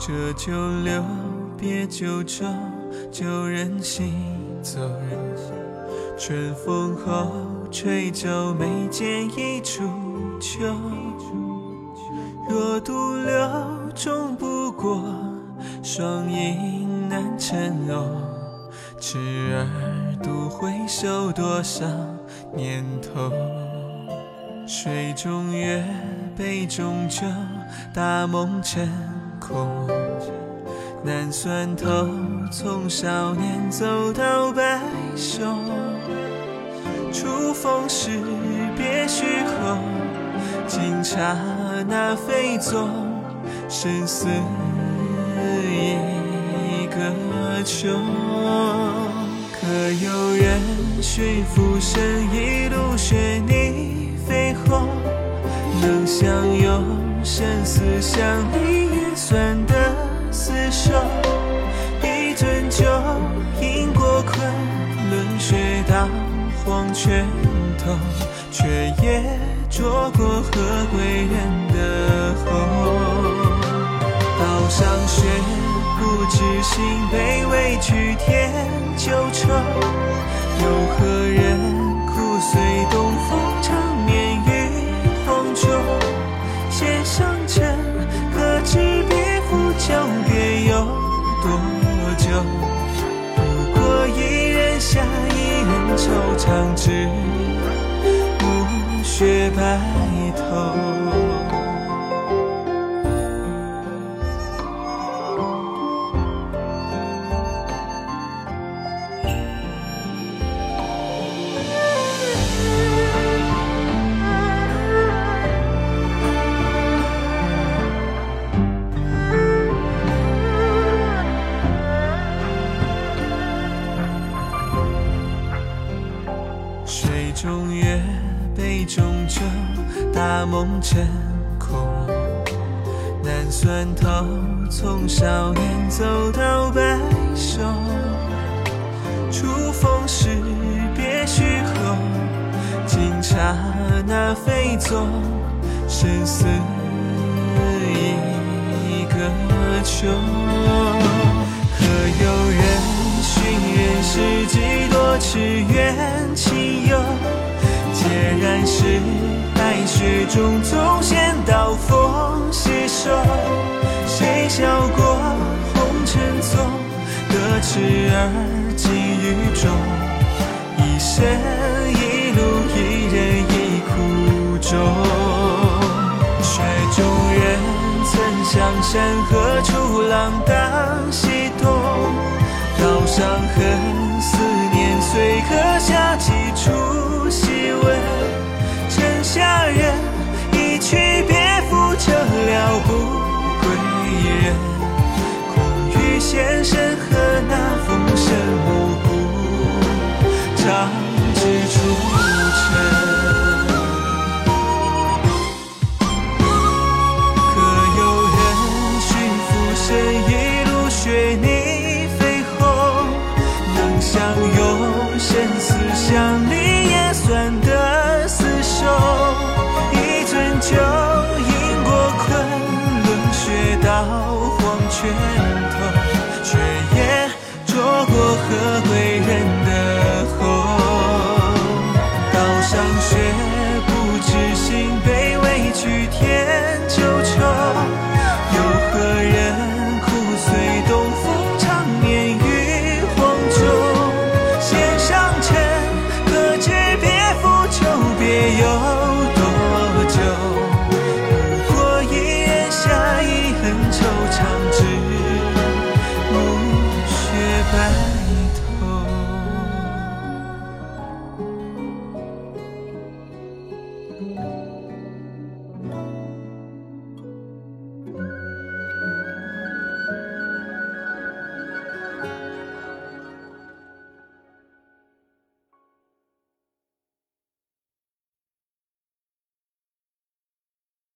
这就留，别就走，就任行走。春风后，吹皱眉间一株秋。若独留，终不过双影难成偶。痴儿独回首，多少年头？水中月，杯中酒，大梦成空。难算透，从少年走到白首。初逢时，别绪后，惊刹那飞走，生死一个秋。可有人寻浮生，一路雪泥飞鸿，能相拥，生死相离也算得。厮守一樽酒，饮过昆仑雪，到黄泉头，却也捉过何归人的后。道上雪，不知心悲，委屈添旧愁。又何人苦随东风，长眠下，一人惆怅，至暮雪白头。水中月，杯中酒大梦成空，难算透，从少年走到白首。初逢时，别绪后，惊刹那飞走，生死一个秋。可有人寻人世，几雪中纵现刀锋携手，谁笑过红尘踪？得痴儿寄雨中，一生一路一人一苦衷。雪中人曾向山何处浪荡西东？道上恨，思念随刻下几处。下人。拳头，却也捉过何贵人的喉。刀上血，不知心被委屈填。